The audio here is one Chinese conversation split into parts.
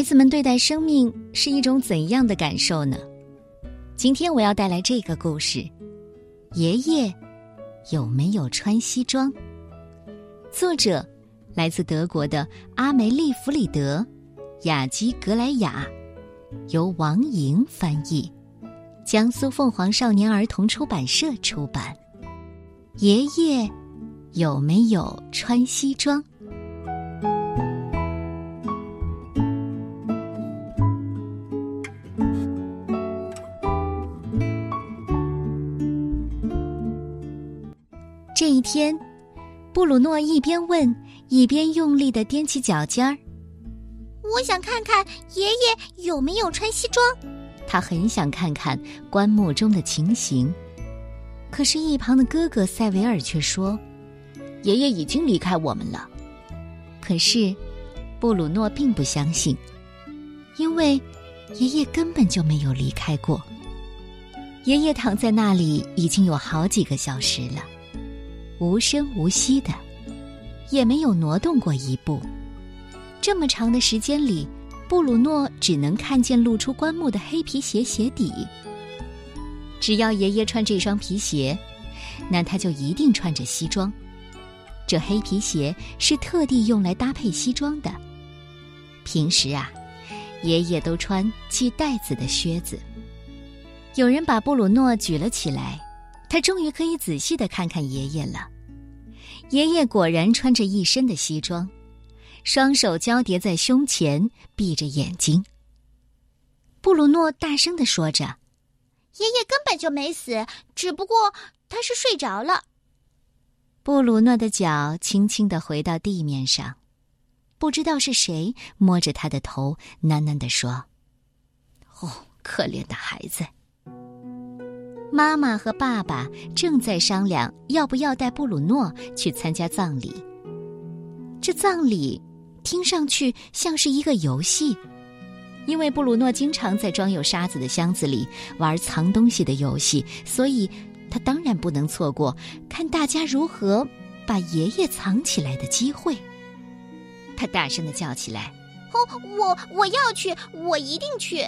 孩子们对待生命是一种怎样的感受呢？今天我要带来这个故事：爷爷有没有穿西装？作者来自德国的阿梅利·弗里德·雅基格莱雅，由王莹翻译，江苏凤凰少年儿童出版社出版。爷爷有没有穿西装？一天，布鲁诺一边问，一边用力的踮起脚尖儿。我想看看爷爷有没有穿西装。他很想看看棺木中的情形，可是，一旁的哥哥塞维尔却说：“爷爷已经离开我们了。”可是，布鲁诺并不相信，因为爷爷根本就没有离开过。爷爷躺在那里已经有好几个小时了。无声无息的，也没有挪动过一步。这么长的时间里，布鲁诺只能看见露出棺木的黑皮鞋鞋底。只要爷爷穿这双皮鞋，那他就一定穿着西装。这黑皮鞋是特地用来搭配西装的。平时啊，爷爷都穿系带子的靴子。有人把布鲁诺举了起来。他终于可以仔细的看看爷爷了。爷爷果然穿着一身的西装，双手交叠在胸前，闭着眼睛。布鲁诺大声的说着：“爷爷根本就没死，只不过他是睡着了。”布鲁诺的脚轻轻的回到地面上，不知道是谁摸着他的头，喃喃的说：“哦，可怜的孩子。”妈妈和爸爸正在商量要不要带布鲁诺去参加葬礼。这葬礼听上去像是一个游戏，因为布鲁诺经常在装有沙子的箱子里玩藏东西的游戏，所以他当然不能错过看大家如何把爷爷藏起来的机会。他大声的叫起来：“哦，我我要去，我一定去！”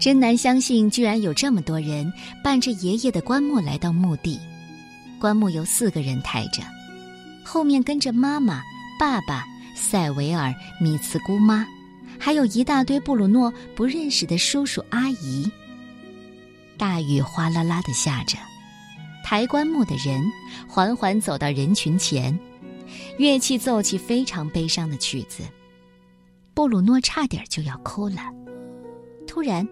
真难相信，居然有这么多人伴着爷爷的棺木来到墓地。棺木由四个人抬着，后面跟着妈妈、爸爸、塞维尔、米茨姑妈，还有一大堆布鲁诺不认识的叔叔阿姨。大雨哗啦啦的下着，抬棺木的人缓缓走到人群前，乐器奏起非常悲伤的曲子。布鲁诺差点就要哭了，突然。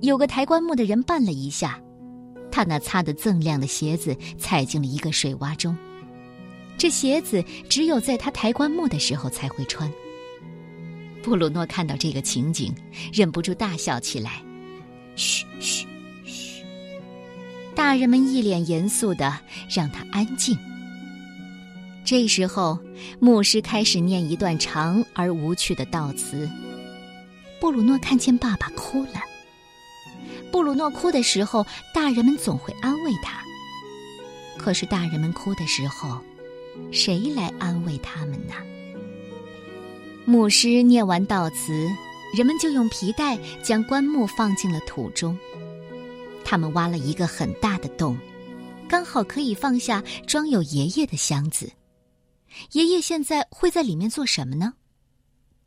有个抬棺木的人绊了一下，他那擦得锃亮的鞋子踩进了一个水洼中。这鞋子只有在他抬棺木的时候才会穿。布鲁诺看到这个情景，忍不住大笑起来。嘘嘘嘘！大人们一脸严肃的让他安静。这时候，牧师开始念一段长而无趣的悼词。布鲁诺看见爸爸哭了。布鲁诺哭的时候，大人们总会安慰他。可是大人们哭的时候，谁来安慰他们呢？牧师念完悼词，人们就用皮带将棺木放进了土中。他们挖了一个很大的洞，刚好可以放下装有爷爷的箱子。爷爷现在会在里面做什么呢？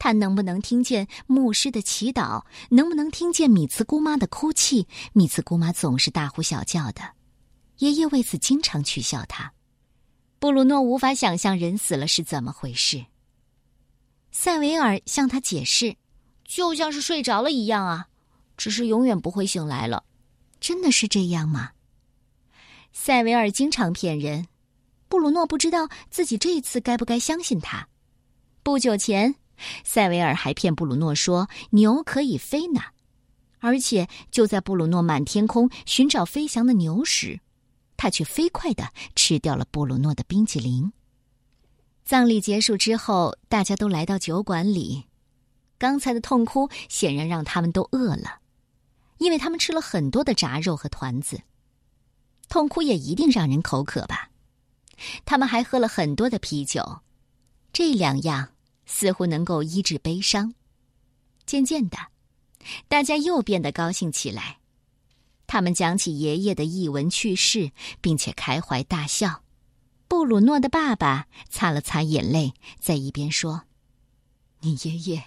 他能不能听见牧师的祈祷？能不能听见米茨姑妈的哭泣？米茨姑妈总是大呼小叫的，爷爷为此经常取笑他。布鲁诺无法想象人死了是怎么回事。塞维尔向他解释：“就像是睡着了一样啊，只是永远不会醒来了。”真的是这样吗？塞维尔经常骗人，布鲁诺不知道自己这一次该不该相信他。不久前。塞维尔还骗布鲁诺说牛可以飞呢，而且就在布鲁诺满天空寻找飞翔的牛时，他却飞快的吃掉了布鲁诺的冰淇淋。葬礼结束之后，大家都来到酒馆里，刚才的痛哭显然让他们都饿了，因为他们吃了很多的炸肉和团子。痛哭也一定让人口渴吧？他们还喝了很多的啤酒，这两样。似乎能够医治悲伤。渐渐的，大家又变得高兴起来。他们讲起爷爷的逸闻趣事，并且开怀大笑。布鲁诺的爸爸擦了擦眼泪，在一边说：“你爷爷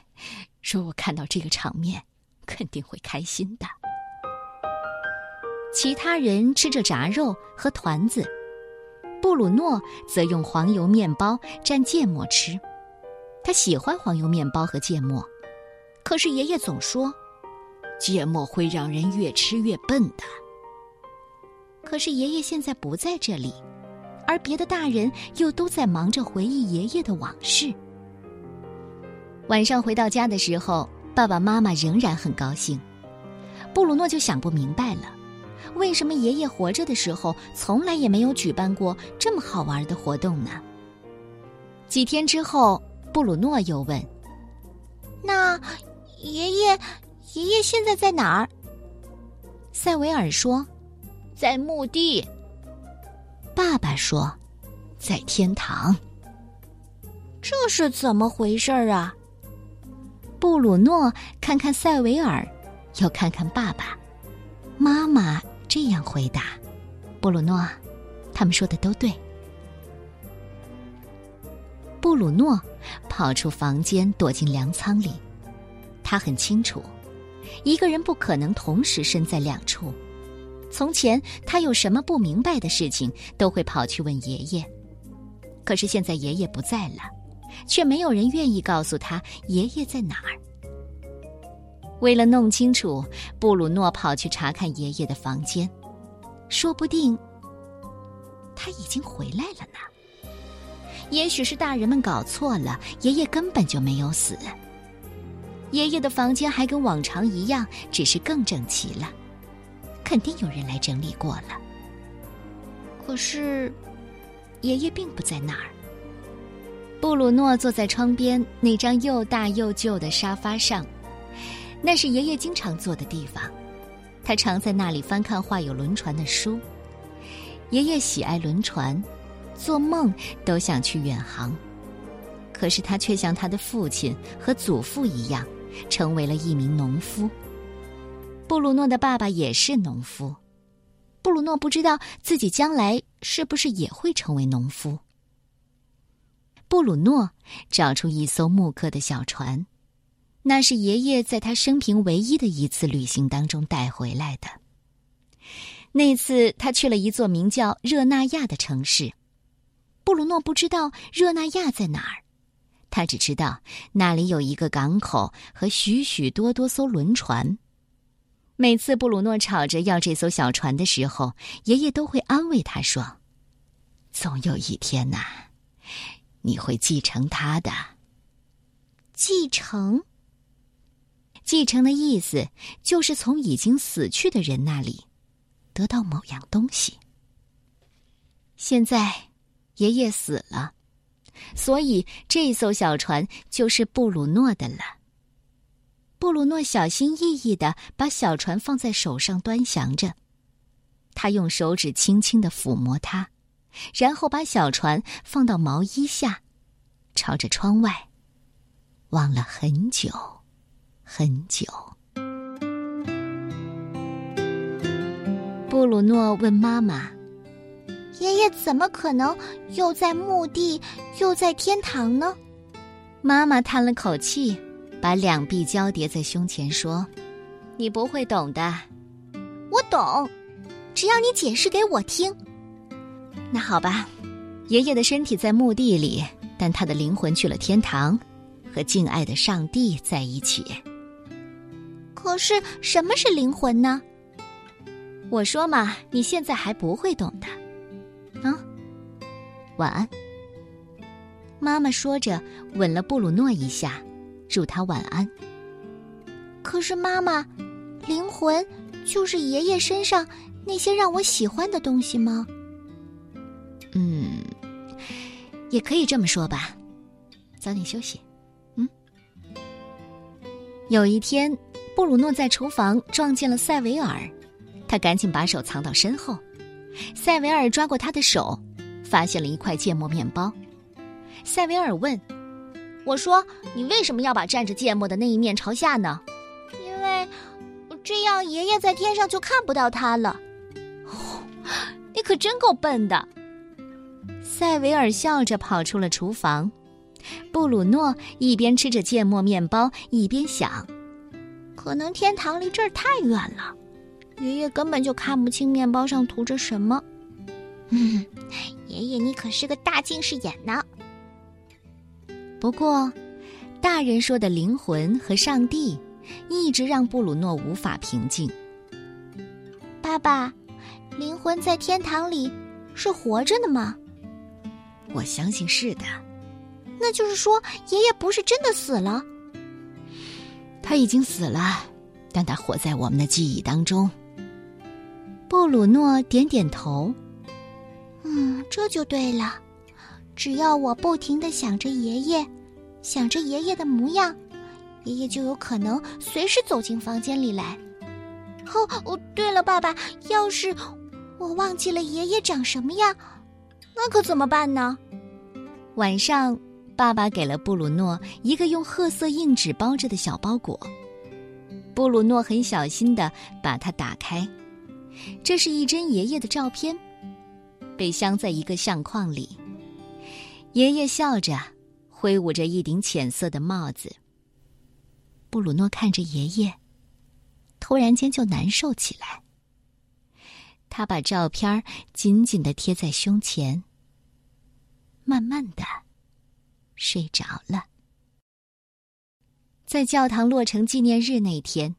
说我看到这个场面，肯定会开心的。”其他人吃着炸肉和团子，布鲁诺则用黄油面包蘸芥末吃。他喜欢黄油面包和芥末，可是爷爷总说，芥末会让人越吃越笨的。可是爷爷现在不在这里。而别的大人又都在忙着回忆爷爷的往事。晚上回到家的时候，爸爸妈妈仍然很高兴。布鲁诺就想不明白了，为什么爷爷活着的时候从来也没有举办过这么好玩的活动呢？几天之后，布鲁诺又问：“那爷爷，爷爷现在在哪儿？”塞维尔说：“在墓地。”爸爸说：“在天堂。”这是怎么回事啊？布鲁诺看看塞维尔，又看看爸爸妈妈，这样回答：“布鲁诺，他们说的都对。”布鲁诺跑出房间，躲进粮仓里。他很清楚，一个人不可能同时身在两处。从前，他有什么不明白的事情，都会跑去问爷爷。可是现在爷爷不在了，却没有人愿意告诉他爷爷在哪儿。为了弄清楚，布鲁诺跑去查看爷爷的房间，说不定他已经回来了呢。也许是大人们搞错了，爷爷根本就没有死。爷爷的房间还跟往常一样，只是更整齐了。肯定有人来整理过了。可是，爷爷并不在那儿。布鲁诺坐在窗边那张又大又旧的沙发上，那是爷爷经常坐的地方。他常在那里翻看画有轮船的书。爷爷喜爱轮船，做梦都想去远航。可是他却像他的父亲和祖父一样，成为了一名农夫。布鲁诺的爸爸也是农夫，布鲁诺不知道自己将来是不是也会成为农夫。布鲁诺找出一艘木刻的小船，那是爷爷在他生平唯一的一次旅行当中带回来的。那次他去了一座名叫热那亚的城市，布鲁诺不知道热那亚在哪儿，他只知道那里有一个港口和许许多多艘轮船。每次布鲁诺吵着要这艘小船的时候，爷爷都会安慰他说：“总有一天呐，你会继承他的。”继承，继承的意思就是从已经死去的人那里得到某样东西。现在，爷爷死了，所以这艘小船就是布鲁诺的了。布鲁诺小心翼翼的把小船放在手上端详着，他用手指轻轻的抚摸它，然后把小船放到毛衣下，朝着窗外望了很久，很久。布鲁诺问妈妈：“爷爷怎么可能又在墓地，又在天堂呢？”妈妈叹了口气。把两臂交叠在胸前，说：“你不会懂的。”我懂，只要你解释给我听。那好吧，爷爷的身体在墓地里，但他的灵魂去了天堂，和敬爱的上帝在一起。可是什么是灵魂呢？我说嘛，你现在还不会懂的。晚安。妈妈说着，吻了布鲁诺一下。祝他晚安。可是妈妈，灵魂就是爷爷身上那些让我喜欢的东西吗？嗯，也可以这么说吧。早点休息。嗯。有一天，布鲁诺在厨房撞见了塞维尔，他赶紧把手藏到身后。塞维尔抓过他的手，发现了一块芥末面包。塞维尔问。我说，你为什么要把蘸着芥末的那一面朝下呢？因为这样爷爷在天上就看不到它了。你可真够笨的。塞维尔笑着跑出了厨房，布鲁诺一边吃着芥末面包，一边想：可能天堂离这儿太远了，爷爷根本就看不清面包上涂着什么。嗯，爷爷你可是个大近视眼呢。不过，大人说的灵魂和上帝，一直让布鲁诺无法平静。爸爸，灵魂在天堂里是活着的吗？我相信是的。那就是说，爷爷不是真的死了。他已经死了，但他活在我们的记忆当中。布鲁诺点点头。嗯，这就对了。只要我不停的想着爷爷，想着爷爷的模样，爷爷就有可能随时走进房间里来。哦哦，对了，爸爸，要是我忘记了爷爷长什么样，那可怎么办呢？晚上，爸爸给了布鲁诺一个用褐色硬纸包着的小包裹。布鲁诺很小心的把它打开，这是一张爷爷的照片，被镶在一个相框里。爷爷笑着，挥舞着一顶浅色的帽子。布鲁诺看着爷爷，突然间就难受起来。他把照片紧紧的贴在胸前，慢慢的睡着了。在教堂落成纪念日那天，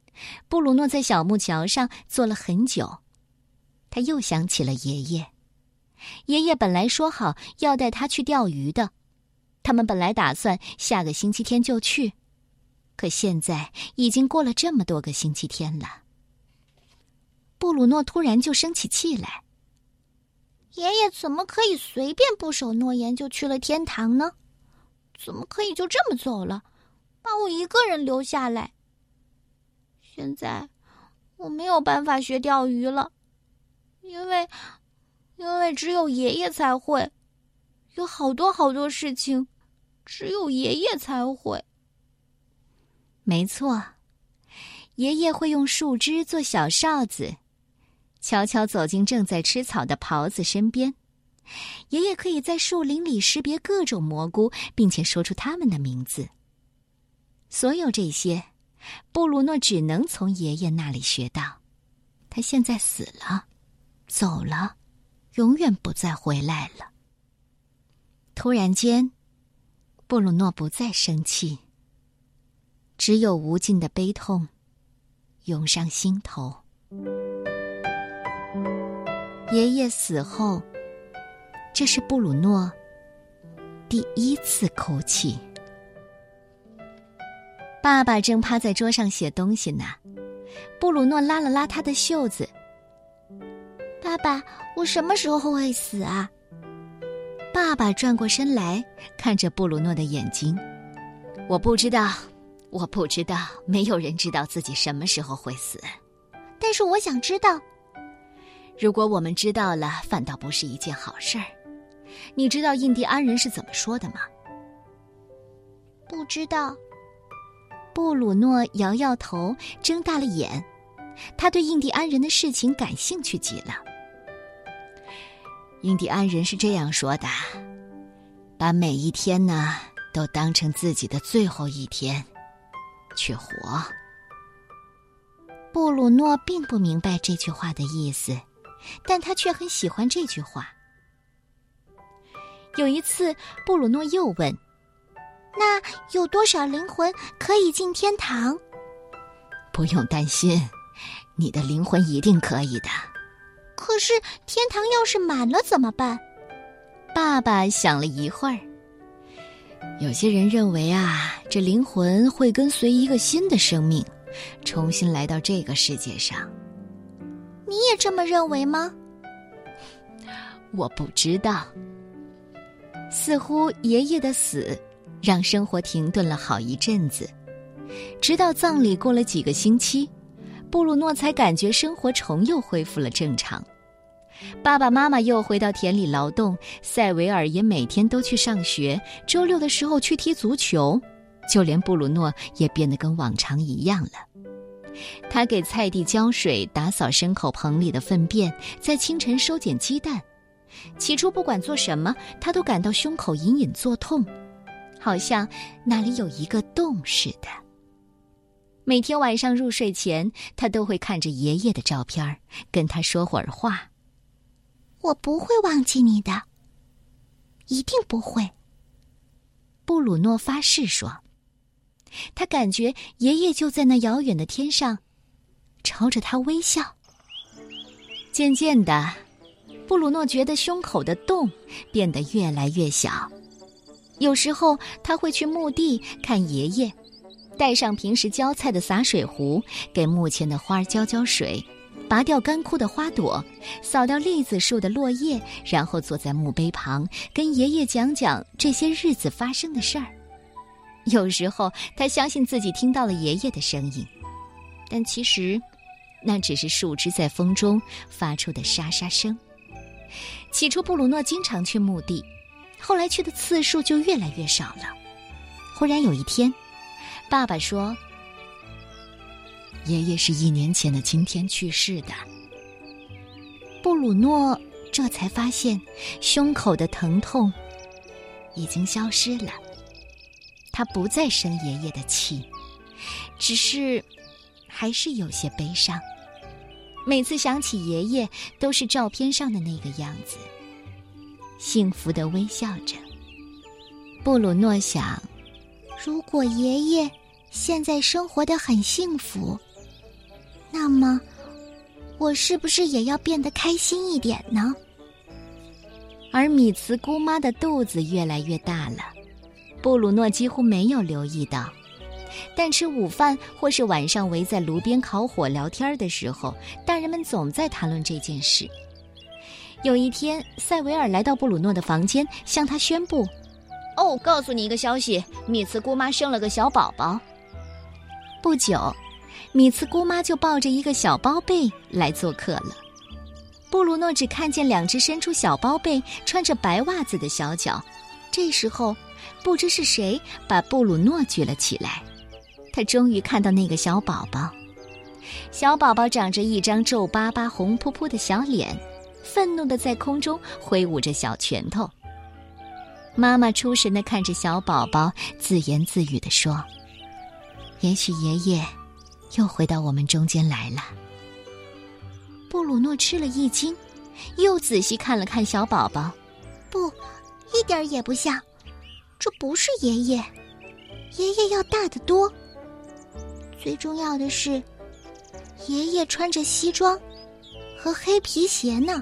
布鲁诺在小木桥上坐了很久，他又想起了爷爷。爷爷本来说好要带他去钓鱼的，他们本来打算下个星期天就去，可现在已经过了这么多个星期天了。布鲁诺突然就生起气来：“爷爷怎么可以随便不守诺言就去了天堂呢？怎么可以就这么走了，把我一个人留下来？现在我没有办法学钓鱼了，因为……”因为只有爷爷才会，有好多好多事情，只有爷爷才会。没错，爷爷会用树枝做小哨子，悄悄走进正在吃草的狍子身边。爷爷可以在树林里识别各种蘑菇，并且说出它们的名字。所有这些，布鲁诺只能从爷爷那里学到。他现在死了，走了。永远不再回来了。突然间，布鲁诺不再生气，只有无尽的悲痛涌上心头。爷爷死后，这是布鲁诺第一次哭泣。爸爸正趴在桌上写东西呢，布鲁诺拉了拉他的袖子。爸爸，我什么时候会死啊？爸爸转过身来看着布鲁诺的眼睛。我不知道，我不知道，没有人知道自己什么时候会死。但是我想知道。如果我们知道了，反倒不是一件好事儿。你知道印第安人是怎么说的吗？不知道。布鲁诺摇摇头，睁大了眼。他对印第安人的事情感兴趣极了。印第安人是这样说的：“把每一天呢都当成自己的最后一天，去活。”布鲁诺并不明白这句话的意思，但他却很喜欢这句话。有一次，布鲁诺又问：“那有多少灵魂可以进天堂？”不用担心，你的灵魂一定可以的。可是天堂要是满了怎么办？爸爸想了一会儿。有些人认为啊，这灵魂会跟随一个新的生命，重新来到这个世界上。你也这么认为吗？我不知道。似乎爷爷的死，让生活停顿了好一阵子，直到葬礼过了几个星期。布鲁诺才感觉生活重又恢复了正常，爸爸妈妈又回到田里劳动，塞维尔也每天都去上学，周六的时候去踢足球，就连布鲁诺也变得跟往常一样了。他给菜地浇水，打扫牲口棚里的粪便，在清晨收捡鸡蛋。起初不管做什么，他都感到胸口隐隐作痛，好像那里有一个洞似的。每天晚上入睡前，他都会看着爷爷的照片，跟他说会儿话。我不会忘记你的，一定不会。布鲁诺发誓说。他感觉爷爷就在那遥远的天上，朝着他微笑。渐渐的，布鲁诺觉得胸口的洞变得越来越小。有时候他会去墓地看爷爷，带上平时浇菜的洒水壶，给墓前的花浇浇水，拔掉干枯的花朵，扫掉栗子树的落叶，然后坐在墓碑旁，跟爷爷讲讲这些日子发生的事儿。有时候，他相信自己听到了爷爷的声音，但其实，那只是树枝在风中发出的沙沙声。起初，布鲁诺经常去墓地，后来去的次数就越来越少了。忽然有一天，爸爸说：“爷爷是一年前的今天去世的。”布鲁诺这才发现，胸口的疼痛已经消失了。他不再生爷爷的气，只是还是有些悲伤。每次想起爷爷，都是照片上的那个样子，幸福的微笑着。布鲁诺想，如果爷爷现在生活的很幸福，那么我是不是也要变得开心一点呢？而米茨姑妈的肚子越来越大了。布鲁诺几乎没有留意到，但吃午饭或是晚上围在炉边烤火聊天的时候，大人们总在谈论这件事。有一天，塞维尔来到布鲁诺的房间，向他宣布：“哦，告诉你一个消息，米茨姑妈生了个小宝宝。”不久，米茨姑妈就抱着一个小包贝来做客了。布鲁诺只看见两只伸出小包贝、穿着白袜子的小脚。这时候。不知是谁把布鲁诺举了起来，他终于看到那个小宝宝。小宝宝长着一张皱巴巴、红扑扑的小脸，愤怒的在空中挥舞着小拳头。妈妈出神的看着小宝宝，自言自语的说：“也许爷爷又回到我们中间来了。”布鲁诺吃了一惊，又仔细看了看小宝宝，不，一点也不像。这不是爷爷，爷爷要大得多。最重要的是，爷爷穿着西装和黑皮鞋呢。